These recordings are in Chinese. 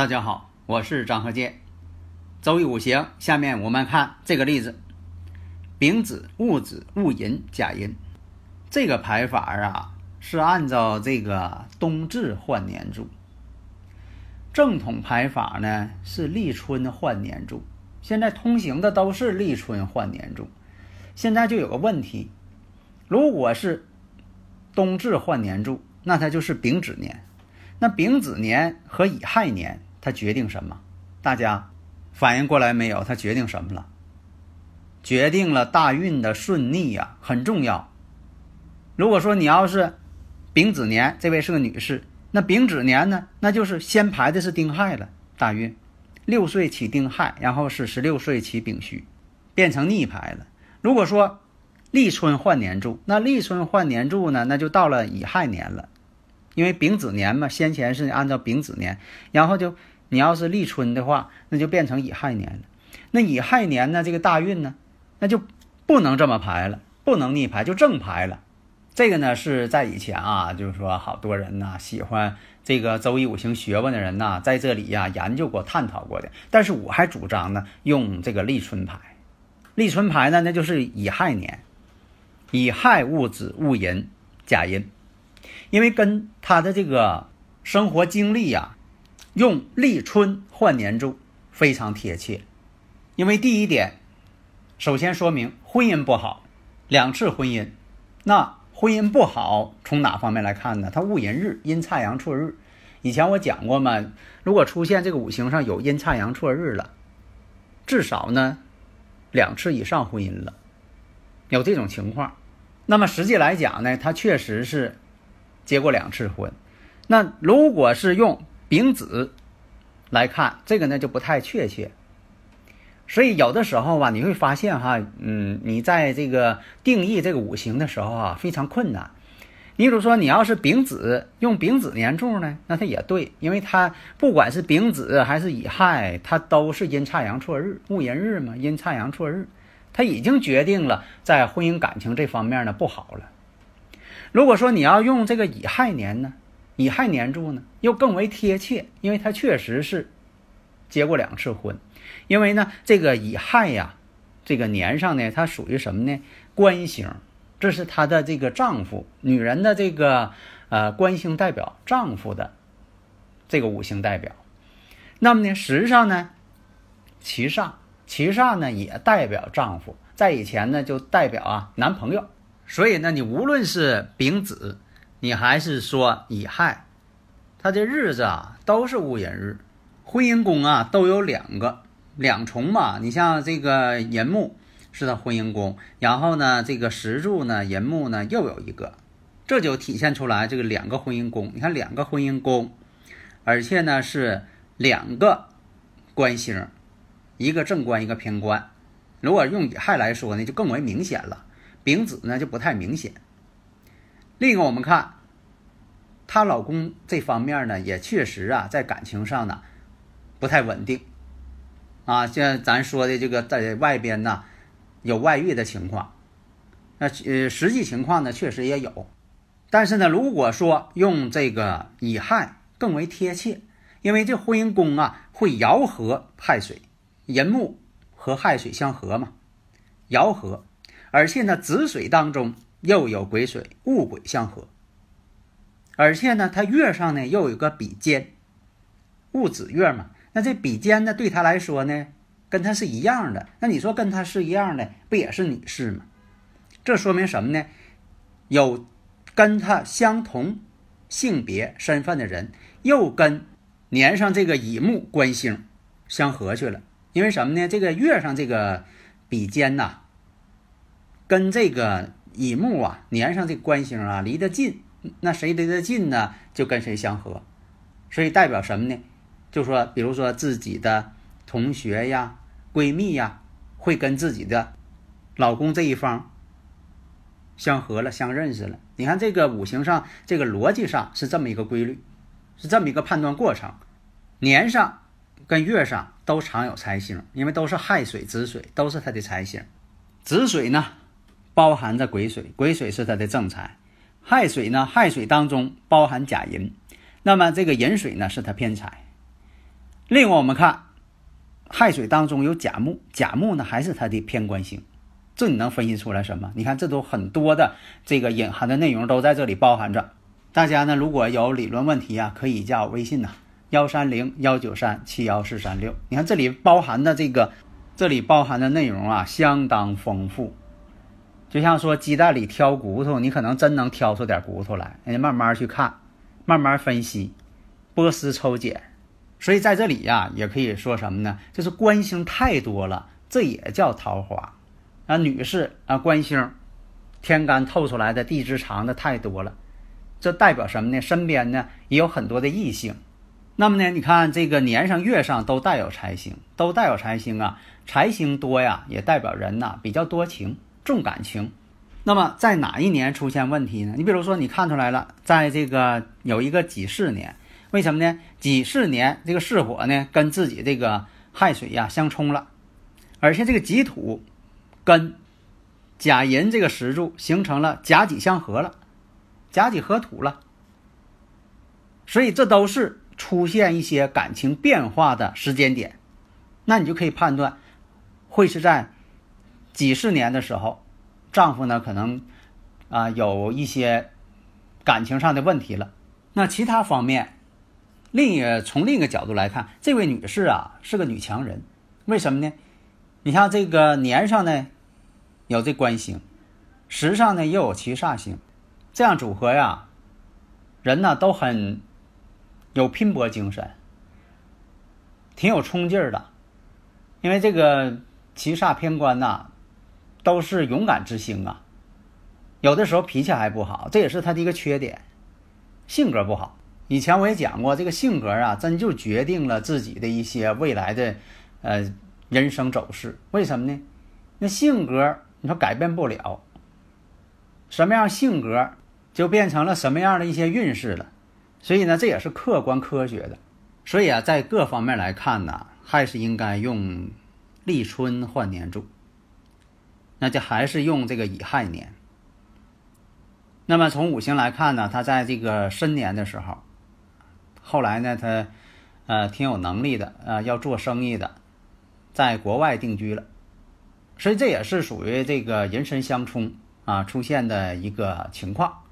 大家好，我是张和建。周易五行，下面我们看这个例子：丙子、戊子、戊寅、甲寅。这个排法啊，是按照这个冬至换年柱。正统排法呢是立春换年柱。现在通行的都是立春换年柱。现在就有个问题：如果是冬至换年柱，那它就是丙子年。那丙子年和乙亥年。它决定什么？大家反应过来没有？它决定什么了？决定了大运的顺逆呀，很重要。如果说你要是丙子年，这位是个女士，那丙子年呢，那就是先排的是丁亥了，大运六岁起丁亥，然后是十六岁起丙戌，变成逆排了。如果说立春换年柱，那立春换年柱呢，那就到了乙亥年了，因为丙子年嘛，先前是按照丙子年，然后就。你要是立春的话，那就变成乙亥年了。那乙亥年呢？这个大运呢，那就不能这么排了，不能逆排，就正排了。这个呢是在以前啊，就是说好多人呢喜欢这个周易五行学问的人呐，在这里呀研究过、探讨过的。但是我还主张呢用这个立春排。立春排呢，那就是乙亥年，乙亥戊子戊寅甲寅，因为跟他的这个生活经历呀。用立春换年柱非常贴切，因为第一点，首先说明婚姻不好，两次婚姻，那婚姻不好从哪方面来看呢？它戊寅日阴差阳错日，以前我讲过嘛，如果出现这个五行上有阴差阳错日了，至少呢两次以上婚姻了，有这种情况，那么实际来讲呢，他确实是结过两次婚，那如果是用。丙子来看这个呢就不太确切，所以有的时候吧，你会发现哈，嗯，你在这个定义这个五行的时候啊非常困难。你比如说，你要是丙子用丙子年柱呢，那它也对，因为它不管是丙子还是乙亥，它都是阴差阳错日，戊寅日嘛，阴差阳错日，它已经决定了在婚姻感情这方面呢不好了。如果说你要用这个乙亥年呢？乙亥年柱呢，又更为贴切，因为他确实是结过两次婚。因为呢，这个乙亥呀，这个年上呢，它属于什么呢？官星，这是她的这个丈夫，女人的这个呃官星代表丈夫的这个五行代表。那么呢，实际上呢，其煞，其煞呢也代表丈夫，在以前呢就代表啊男朋友。所以呢，你无论是丙子。你还是说乙亥，他这日子啊都是戊寅日，婚姻宫啊都有两个两重嘛。你像这个寅木是他婚姻宫，然后呢这个石柱呢寅木呢又有一个，这就体现出来这个两个婚姻宫。你看两个婚姻宫，而且呢是两个官星，一个正官一个偏官。如果用乙亥来说呢，就更为明显了。丙子呢就不太明显。另一个，我们看她老公这方面呢，也确实啊，在感情上呢不太稳定啊。像咱说的这个，在外边呢有外遇的情况，那呃实际情况呢确实也有。但是呢，如果说用这个乙亥更为贴切，因为这婚姻宫啊会爻合亥水，寅木和亥水相合嘛，爻合，而且呢子水当中。又有癸水戊癸相合，而且呢，它月上呢又有个比肩，戊子月嘛。那这比肩呢，对他来说呢，跟他是一样的。那你说跟他是一样的，不也是女士吗？这说明什么呢？有跟他相同性别身份的人，又跟年上这个乙木官星相合去了。因为什么呢？这个月上这个比肩呐，跟这个乙木啊年上这官星啊离得近，那谁离得近呢，就跟谁相合。所以代表什么呢？就说，比如说自己的同学呀、闺蜜呀，会跟自己的老公这一方相合了、相认识了。你看这个五行上，这个逻辑上是这么一个规律，是这么一个判断过程。年上跟月上都常有财星，因为都是亥水、子水，都是它的财星。子水呢，包含着癸水，癸水是它的正财；亥水呢，亥水当中包含甲寅。那么这个寅水呢，是它偏财。另外，我们看亥水当中有甲木，甲木呢还是它的偏官星。这你能分析出来什么？你看，这都很多的这个隐含的内容都在这里包含着。大家呢，如果有理论问题啊，可以加我微信呐，幺三零幺九三七幺四三六。你看这里包含的这个，这里包含的内容啊，相当丰富。就像说鸡蛋里挑骨头，你可能真能挑出点骨头来。人家慢慢去看。慢慢分析，剥丝抽茧，所以在这里呀，也可以说什么呢？就是官星太多了，这也叫桃花啊。女士啊，官星天干透出来的地支长的太多了，这代表什么呢？身边呢也有很多的异性。那么呢，你看这个年上月上都带有财星，都带有财星啊，财星多呀，也代表人呐比较多情，重感情。那么在哪一年出现问题呢？你比如说，你看出来了，在这个有一个己巳年，为什么呢？己巳年这个巳火呢，跟自己这个亥水呀相冲了，而且这个己土跟甲寅这个石柱形成了甲己相合了，甲己合土了，所以这都是出现一些感情变化的时间点，那你就可以判断，会是在几十年的时候。丈夫呢，可能啊有一些感情上的问题了。那其他方面，另一从另一个角度来看，这位女士啊是个女强人。为什么呢？你像这个年上呢有这官星，时上呢又有七煞星，这样组合呀，人呢都很有拼搏精神，挺有冲劲儿的。因为这个七煞偏官呐。都是勇敢之星啊，有的时候脾气还不好，这也是他的一个缺点，性格不好。以前我也讲过，这个性格啊，真就决定了自己的一些未来的呃人生走势。为什么呢？那性格你说改变不了，什么样性格就变成了什么样的一些运势了。所以呢，这也是客观科学的。所以啊，在各方面来看呢，还是应该用立春换年柱。那就还是用这个乙亥年。那么从五行来看呢，他在这个申年的时候，后来呢，他呃挺有能力的，呃要做生意的，在国外定居了，所以这也是属于这个人申相冲啊出现的一个情况。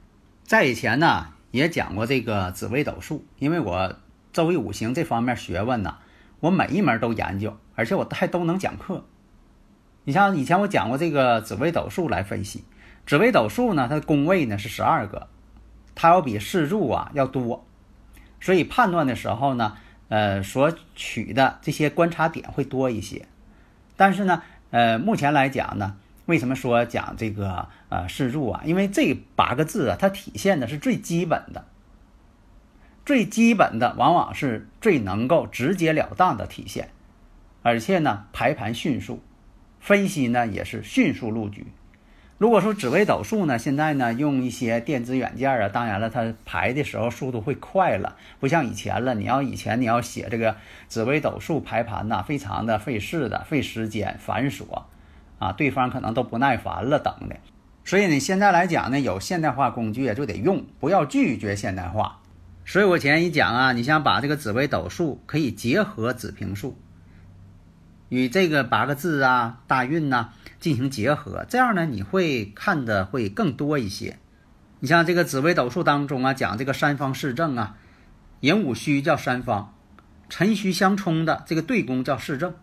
在以前呢也讲过这个紫微斗数，因为我周易五行这方面学问呢，我每一门都研究，而且我还都能讲课。你像以前我讲过这个紫微斗数来分析，紫微斗数呢，它的宫位呢是十二个，它要比四柱啊要多，所以判断的时候呢，呃，所取的这些观察点会多一些。但是呢，呃，目前来讲呢，为什么说讲这个呃四柱啊？因为这八个字啊，它体现的是最基本的，最基本的往往是最能够直截了当的体现，而且呢，排盘迅速。分析呢也是迅速入局。如果说紫微斗数呢，现在呢用一些电子软件啊，当然了，它排的时候速度会快了，不像以前了。你要以前你要写这个紫微斗数排盘呐，非常的费事的，费时间繁琐啊，对方可能都不耐烦了等的。所以呢，现在来讲呢，有现代化工具就得用，不要拒绝现代化。所以我前一讲啊，你想把这个紫微斗数可以结合紫平术。与这个八个字啊、大运呐进行结合，这样呢你会看的会更多一些。你像这个紫微斗数当中啊，讲这个三方四正啊，寅午戌叫三方，辰戌相冲的这个对宫叫四正。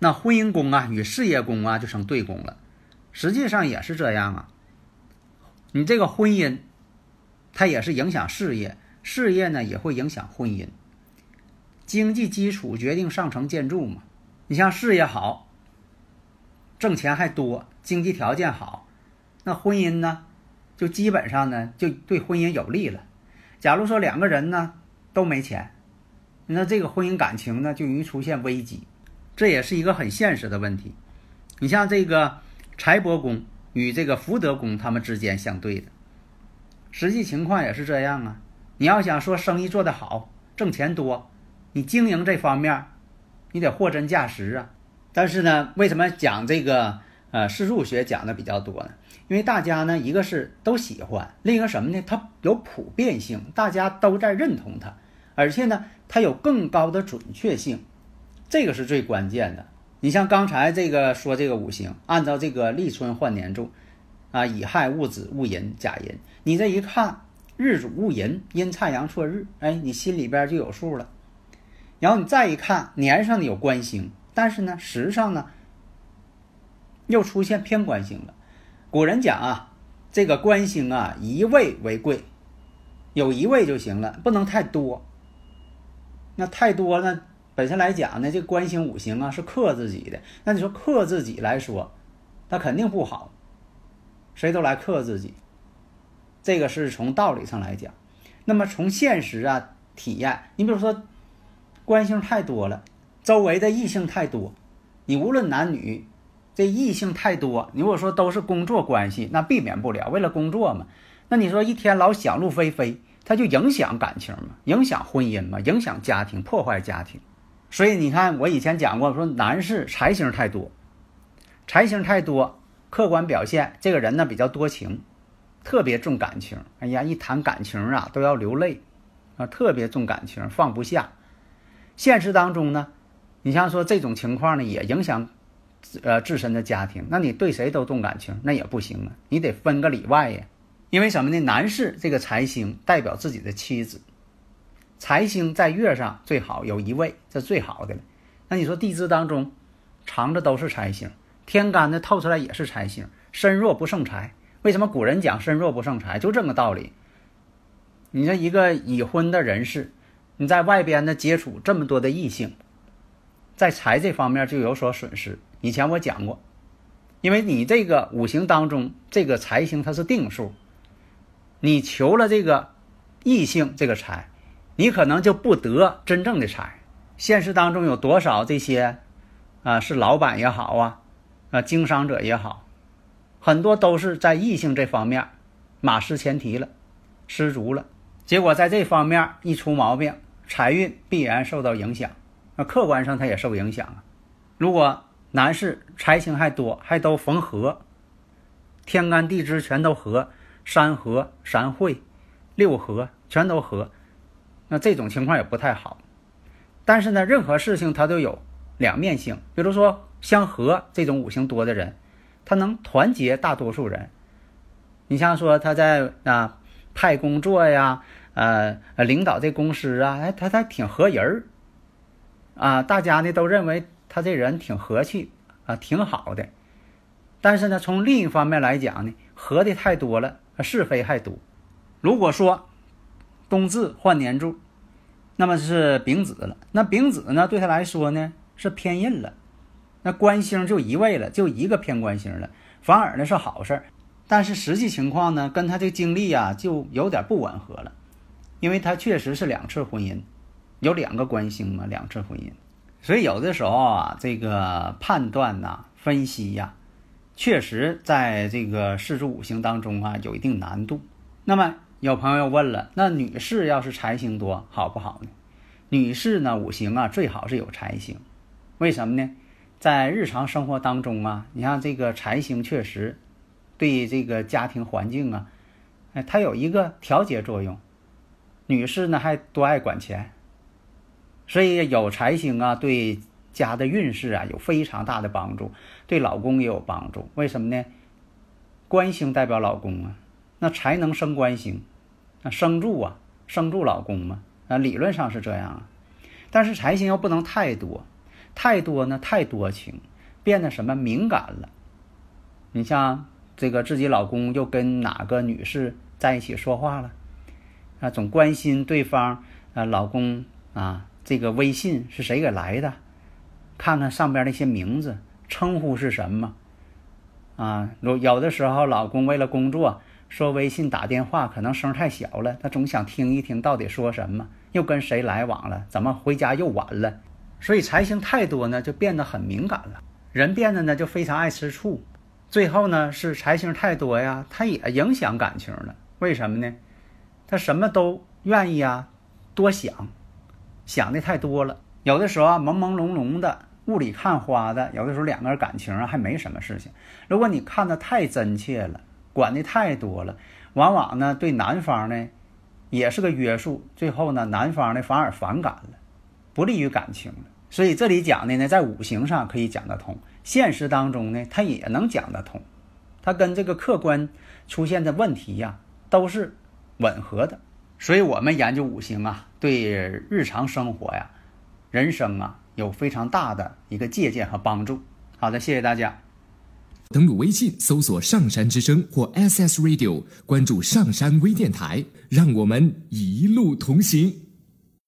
那婚姻宫啊与事业宫啊就成对宫了，实际上也是这样啊。你这个婚姻，它也是影响事业，事业呢也会影响婚姻。经济基础决定上层建筑嘛。你像事业好，挣钱还多，经济条件好，那婚姻呢，就基本上呢就对婚姻有利了。假如说两个人呢都没钱，那这个婚姻感情呢就容易出现危机，这也是一个很现实的问题。你像这个财帛宫与这个福德宫，他们之间相对的，实际情况也是这样啊。你要想说生意做得好，挣钱多，你经营这方面，你得货真价实啊。但是呢，为什么讲这个呃世数学讲的比较多呢？因为大家呢，一个是都喜欢，另一个什么呢？它有普遍性，大家都在认同它，而且呢，它有更高的准确性，这个是最关键的。你像刚才这个说这个五行，按照这个立春换年柱，啊，乙亥戊子戊寅甲寅，你这一看日主戊寅，阴差阳错日，哎，你心里边就有数了。然后你再一看年上的有官星，但是呢时上呢又出现偏官星了。古人讲啊，这个官星啊一位为贵，有一位就行了，不能太多。那太多呢？本身来讲呢，这官星五行啊是克自己的。那你说克自己来说，那肯定不好。谁都来克自己，这个是从道理上来讲。那么从现实啊体验，你比如说官星太多了，周围的异性太多，你无论男女，这异性太多，你如果说都是工作关系，那避免不了，为了工作嘛。那你说一天老想入非非，他就影响感情嘛，影响婚姻嘛，影响家庭，破坏家庭。所以你看，我以前讲过，说男士财星太多，财星太多，客观表现这个人呢比较多情，特别重感情。哎呀，一谈感情啊都要流泪，啊，特别重感情，放不下。现实当中呢，你像说这种情况呢，也影响呃自身的家庭。那你对谁都动感情，那也不行啊，你得分个里外呀。因为什么呢？男士这个财星代表自己的妻子。财星在月上最好有一位，这最好的了。那你说地支当中藏着都是财星，天干呢透出来也是财星，身弱不胜财。为什么古人讲身弱不胜财？就这个道理。你说一个已婚的人士，你在外边呢接触这么多的异性，在财这方面就有所损失。以前我讲过，因为你这个五行当中这个财星它是定数，你求了这个异性这个财。你可能就不得真正的财。现实当中有多少这些，啊，是老板也好啊，啊，经商者也好，很多都是在异性这方面马失前蹄了，失足了。结果在这方面一出毛病，财运必然受到影响。那客观上他也受影响啊。如果男士财星还多，还都逢合，天干地支全都合，三合、三会、六合全都合。那这种情况也不太好，但是呢，任何事情它都有两面性。比如说相合这种五行多的人，他能团结大多数人。你像说他在啊派工作呀，呃领导这公司啊，哎，他他挺合人儿啊，大家呢都认为他这人挺和气啊，挺好的。但是呢，从另一方面来讲呢，合的太多了，是非还多。如果说，冬至换年柱，那么是丙子了。那丙子呢，对他来说呢是偏印了，那官星就一位了，就一个偏官星了，反而呢是好事儿。但是实际情况呢，跟他这经历啊就有点不吻合了，因为他确实是两次婚姻，有两个官星嘛，两次婚姻。所以有的时候啊，这个判断呐、分析呀，确实在这个四柱五行当中啊有一定难度。那么。有朋友问了，那女士要是财星多好不好呢？女士呢，五行啊最好是有财星，为什么呢？在日常生活当中啊，你像这个财星确实对这个家庭环境啊，哎，它有一个调节作用。女士呢还多爱管钱，所以有财星啊，对家的运势啊有非常大的帮助，对老公也有帮助。为什么呢？官星代表老公啊，那才能生官星。那生助啊，生助老公嘛，啊，理论上是这样啊，但是财星又不能太多，太多呢太多情，变得什么敏感了。你像这个自己老公又跟哪个女士在一起说话了，啊，总关心对方啊，老公啊，这个微信是谁给来的，看看上边那些名字称呼是什么。啊，有有的时候老公为了工作说微信打电话，可能声太小了，他总想听一听到底说什么，又跟谁来往了，怎么回家又晚了，所以财星太多呢，就变得很敏感了。人变得呢就非常爱吃醋，最后呢是财星太多呀，他也影响感情了。为什么呢？他什么都愿意啊，多想，想的太多了。有的时候啊，朦朦胧胧的，雾里看花的。有的时候两个人感情啊还没什么事情。如果你看的太真切了，管的太多了，往往呢对男方呢也是个约束。最后呢，男方呢反而反感了，不利于感情了。所以这里讲的呢，在五行上可以讲得通，现实当中呢，他也能讲得通，他跟这个客观出现的问题呀，都是吻合的。所以我们研究五行啊，对日常生活呀、人生啊，有非常大的一个借鉴和帮助。好的，谢谢大家。登录微信搜索“上山之声”或 SS Radio，关注上山微电台，让我们一路同行。